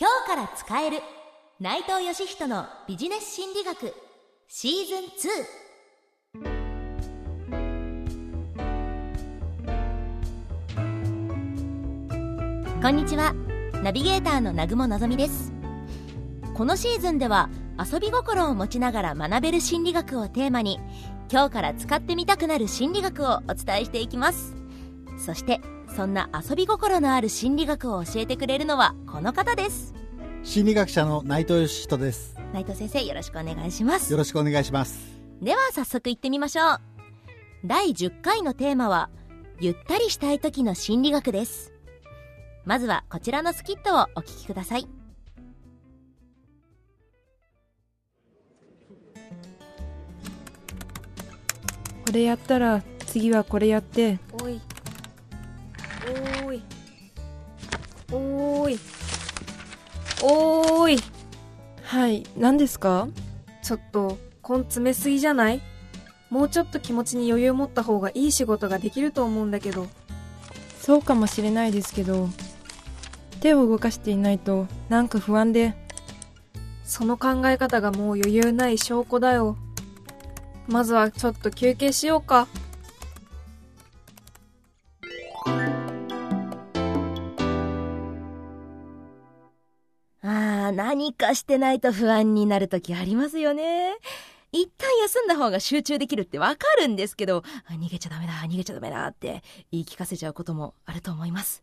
今日から使える。内藤義人のビジネス心理学。シーズン2こんにちは。ナビゲーターの南雲のぞみです。このシーズンでは遊び心を持ちながら学べる心理学をテーマに今日から使ってみたくなる心理学をお伝えしていきます。そしてそんな遊び心のある心理学を教えてくれるのはこの方です。心理学者の内藤義人です。内藤先生よろしくお願いします。よろしくお願いします。では早速行ってみましょう。第10回のテーマはゆったりしたい時の心理学です。まずはこちらのスキットをお聞きください。これやったら次はこれやって。おいーい。おーい。はい。何ですか？ちょっと根詰めすぎじゃない？もうちょっと気持ちに余裕持った方がいい仕事ができると思うんだけど。そうかもしれないですけど手を動かしていないとなんか不安で。その考え方がもう余裕ない証拠だよ。まずはちょっと休憩しようか何かしてないと不安になる時ありますよね。一旦休んだ方が集中できるってわかるんですけど逃げちゃダメだ逃げちゃダメだって言い聞かせちゃうこともあると思います。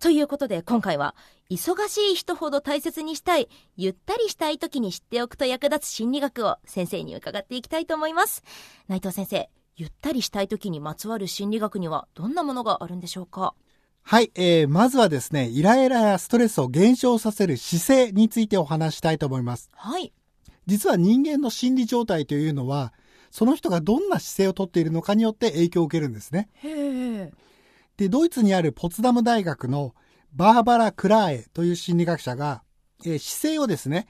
ということで今回は忙しい人ほど大切にしたいゆったりしたい時に知っておくと役立つ心理学を先生に伺っていきたいと思います。内藤先生ゆったりしたい時にまつわる心理学にはどんなものがあるんでしょうか？はい、えー、まずはですねイライラやストレスを減少させる姿勢についてお話したいと思います。はい。実は人間の心理状態というのはその人がどんな姿勢をとっているのかによって影響を受けるんですね。へえ。でドイツにあるポツダム大学のバーバラ・クラーエという心理学者が、えー姿勢をですね、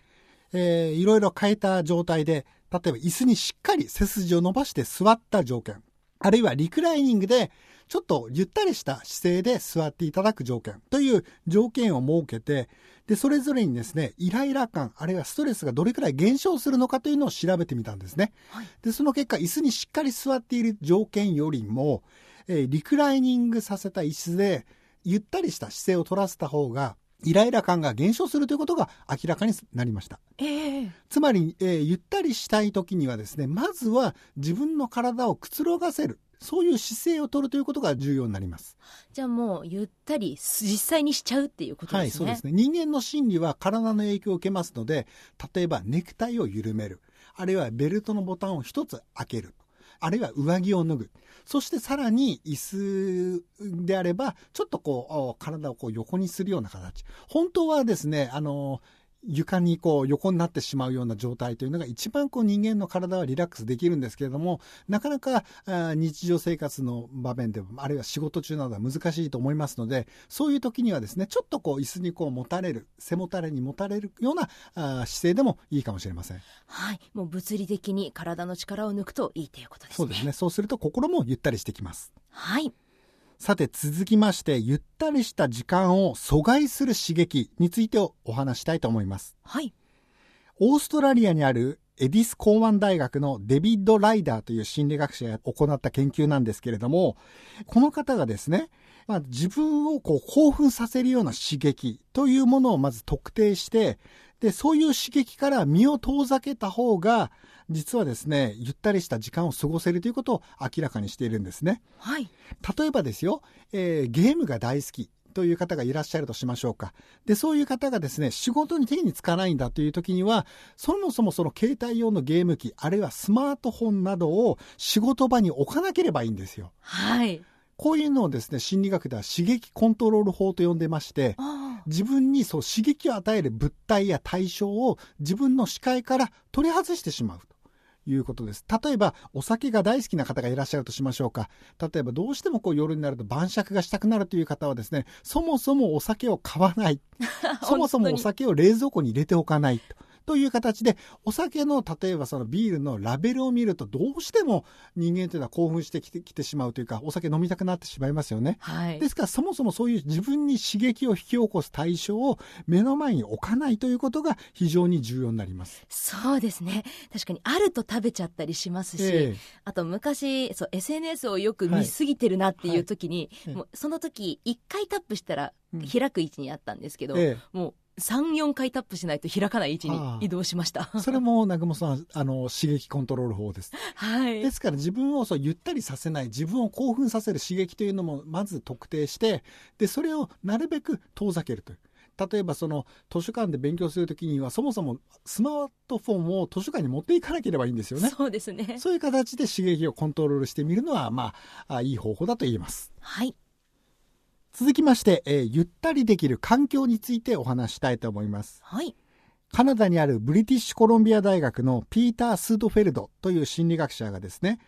えーいろいろ変えた状態で例えば椅子にしっかり背筋を伸ばして座った条件あるいはリクライニングでちょっとゆったりした姿勢で座っていただく条件という条件を設けてでそれぞれにですねイライラ感あるいはストレスがどれくらい減少するのかというのを調べてみたんですね。はいでその結果椅子にしっかり座っている条件よりも、えーリクライニングさせた椅子でゆったりした姿勢を取らせた方がイライラ感が減少するということが明らかになりました。ええつまり、えーゆったりしたい時にはですねまずは自分の体をくつろがせるそういう姿勢を取るということが重要になります。じゃあもうゆったり実際にしちゃうっていうことはい、ですね。そうですね。人間の心理は体の影響を受けますので、例えばネクタイを緩める、あるいはベルトのボタンを一つ開ける、あるいは上着を脱ぐ。そしてさらに椅子であれば、ちょっとこう、お体をこう横にするような形。本当はですね、あの、床にこう横になってしまうような状態というのが一番こう人間の体はリラックスできるんですけれどもなかなか日常生活の場面でもあるいは仕事中などは難しいと思いますのでそういう時にはですねちょっとこう椅子にこう持たれる背もたれに持たれるような姿勢でもいいかもしれませんはい。もう物理的に体の力を抜くといいということですね。そうですねそうすると心もゆったりしてきますはい。さて続きましてゆったりした時間を阻害する刺激についてお話したいと思いますはい。オーストラリアにあるエディス港湾大学のデビッド・ライダーという心理学者が行った研究なんですけれども、この方がですね、まあ、自分をこう興奮させるような刺激というものをまず特定して、で、そういう刺激から身を遠ざけた方が、実はですね、ゆったりした時間を過ごせるということを明らかにしているんですね。はい。例えばですよ、えーゲームが大好きという方がいらっしゃるとしましょうか。で、そういう方がですね、仕事に手につかないんだという時には、そもそもその携帯用のゲーム機、あるいはスマートフォンなどを仕事場に置かなければいいんですよ。はい。こういうのをですね、心理学では刺激コントロール法と呼んでまして、あ自分にそう刺激を与える物体や対象を自分の視界から取り外してしまうと。いうことです。例えば、お酒が大好きな方がいらっしゃるとしましょうか。例えば、どうしてもこう夜になると晩酌がしたくなるという方はですね、そもそもお酒を買わない。そもそもお酒を冷蔵庫に入れておかないと。という形で、お酒の、例えばそのビールのラベルを見ると、どうしても人間というのは興奮してきてきてしまうというか、お酒飲みたくなってしまいますよね。はい。ですから、そもそもそういう自分に刺激を引き起こす対象を目の前に置かないということが非常に重要になります。そうですね。確かにあると食べちゃったりしますし、ええ。あと昔そう SNS をよく見すぎてるなっていう時に、はい。もうその時1回タップしたらうん。開く位置にあったんですけど、え。もう34回タップしないと開かない位置に移動しました。えそれも南雲さん、あの、刺激コントロール法です。はいですから自分をそうゆったりさせない、自分を興奮させる刺激というのもまず特定して、で、それをなるべく遠ざけるという。例えばその図書館で勉強するときにはそもそもスマートフォンを図書館に持っていかなければいいんですよね。そうですねそういう形で刺激をコントロールしてみるのは、まあ、あいい方法だと言えます。はい続きまして、えーゆったりできる環境についてお話ししたいと思います。はいカナダにあるブリティッシュコロンビア大学のピーター・スードフェルドという心理学者がですね、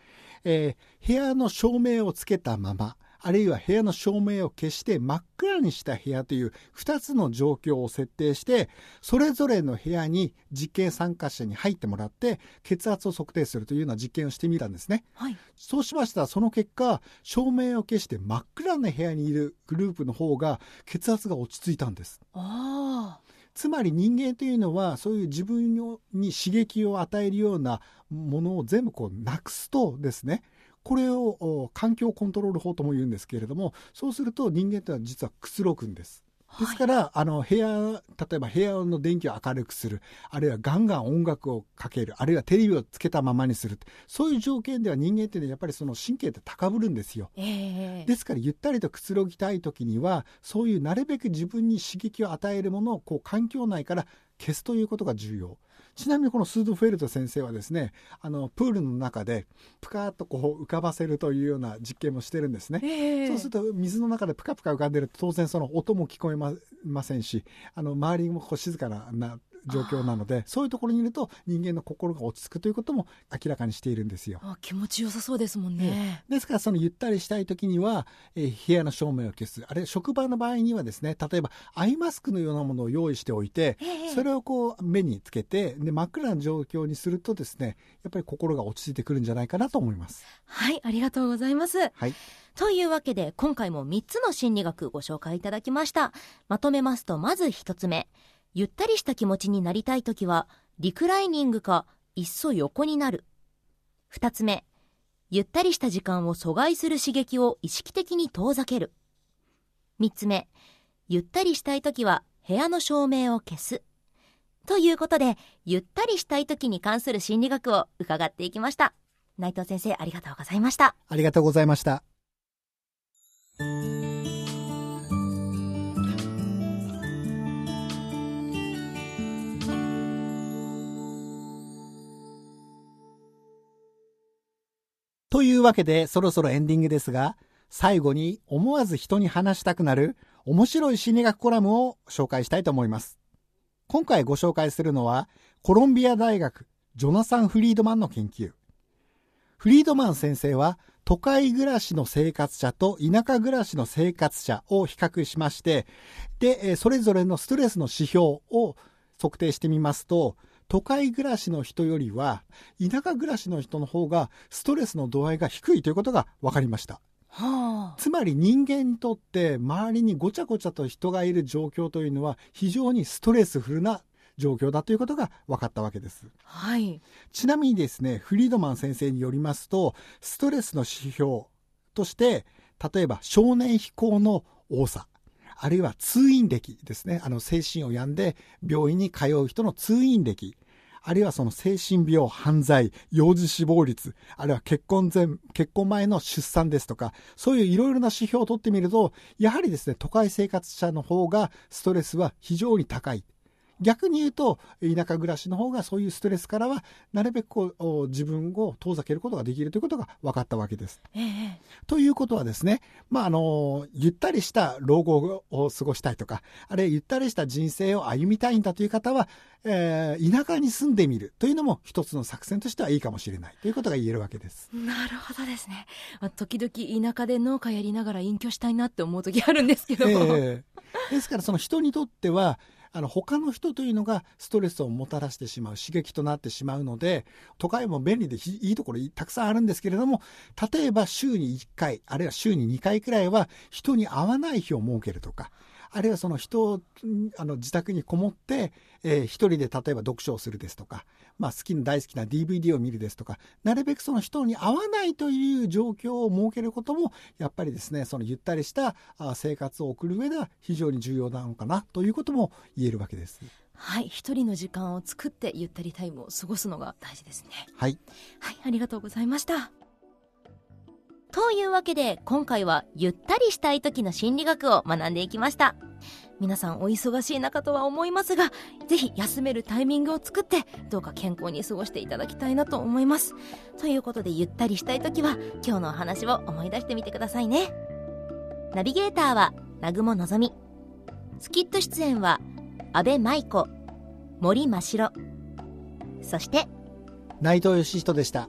えー部屋の照明をつけたまま、あるいは部屋の照明を消して真っ暗にした部屋という2つの状況を設定して、それぞれの部屋に実験参加者に入ってもらって、血圧を測定するというような実験をしてみたんですね。はいそうしましたら、その結果、照明を消して真っ暗な部屋にいるグループの方が血圧が落ち着いたんです。ああつまり人間というのはそういう自分に刺激を与えるようなものを全部こうなくすとですねこれをお環境コントロール法とも言うんですけれどもそうすると人間というのは実はくつろぐんです。ですから、あの部屋例えば部屋の電気を明るくするあるいはガンガン音楽をかけるあるいはテレビをつけたままにするそういう条件では人間っていうのはやっぱりその神経って高ぶるんですよ。ええですからゆったりとくつろぎたい時にはそういうなるべく自分に刺激を与えるものをこう環境内から消すということが重要ちなみにこのスードフェルト先生はですねあのプールの中でプカーッとこう浮かばせるというような実験もしてるんですね。ええそうすると水の中でプカプカ浮かんでると当然その音も聞こえまませんしあの周りもこう静かなな状況なのでそういうところにいると人間の心が落ち着くということも明らかにしているんですよ。あ気持ちよさそうですもんね、ですからそのゆったりしたい時には、えー部屋の照明を消す。あるいは職場の場合にはですね例えばアイマスクのようなものを用意しておいてええそれをこう目につけてで真っ暗な状況にするとですねやっぱり心が落ち着いてくるんじゃないかなと思います。はいありがとうございます。はい、というわけで今回も3つの心理学ご紹介いただきました。まとめますとまず1つ目ゆったりした気持ちになりたいときはリクライニングかいっそ横になる。2つ目ゆったりした時間を阻害する刺激を意識的に遠ざける。3つ目ゆったりしたいときは部屋の照明を消す。ということでゆったりしたいときに関する心理学を伺っていきました。内藤先生ありがとうございました。ありがとうございました。というわけでそろそろエンディングですが最後に思わず人に話したくなる面白い心理学コラムを紹介したいと思います。今回ご紹介するのはコロンビア大学ジョナサン・フリードマンの研究。フリードマン先生は都会暮らしの生活者と田舎暮らしの生活者を比較しましてでそれぞれのストレスの指標を測定してみますと都会暮らしの人よりは田舎暮らしの人の方がストレスの度合いが低いということが分かりました。はあ。つまり人間にとって周りにごちゃごちゃと人がいる状況というのは非常にストレスフルな状況だということが分かったわけです。はい。ちなみにですね、フリードマン先生によりますと、ストレスの指標として、例えば少年飛行の多さ、あるいは通院歴ですね、あの精神を病んで病院に通う人の通院歴、あるいはその精神病、犯罪、幼児死亡率、あるいは結婚前、結婚前の出産ですとか、そういういろいろな指標を取ってみると、やはりですね、都会生活者の方がストレスは非常に高い。逆に言うと田舎暮らしの方がそういうストレスからはなるべくこうお自分を遠ざけることができるということが分かったわけです。ええということはですね、まあ、あのゆったりした老後を過ごしたいとかあるいはゆったりした人生を歩みたいんだという方は、えー田舎に住んでみるというのも一つの作戦としてはいいかもしれないということが言えるわけです。なるほどですね。まあ時々田舎で農家やりながら隠居したいなって思う時あるんですけど。ええですからその人にとってはあの他の人というのがストレスをもたらしてしまう刺激となってしまうので都会も便利でいいところたくさんあるんですけれども例えば週に1回あるいは週に2回くらいは人に会わない日を設けるとかあるいはその人あの自宅にこもって、えー一人で例えば読書をするですとか、まあ、好きな大好きな DVD を見るですとかなるべくその人に会わないという状況を設けることもやっぱりですねそのゆったりしたあ生活を送る上では非常に重要なのかなということも言えるわけです。はい一人の時間を作ってゆったりタイムを過ごすのが大事ですね。はい、はいありがとうございましたというわけで今回はゆったりしたい時の心理学を学んでいきました。皆さんお忙しい中とは思いますがぜひ休めるタイミングを作ってどうか健康に過ごしていただきたいなと思います。ということでゆったりしたい時は今日のお話を思い出してみてくださいね。ナビゲーターは南雲のぞみスキット出演は安倍舞子森真白そして内藤義人でした。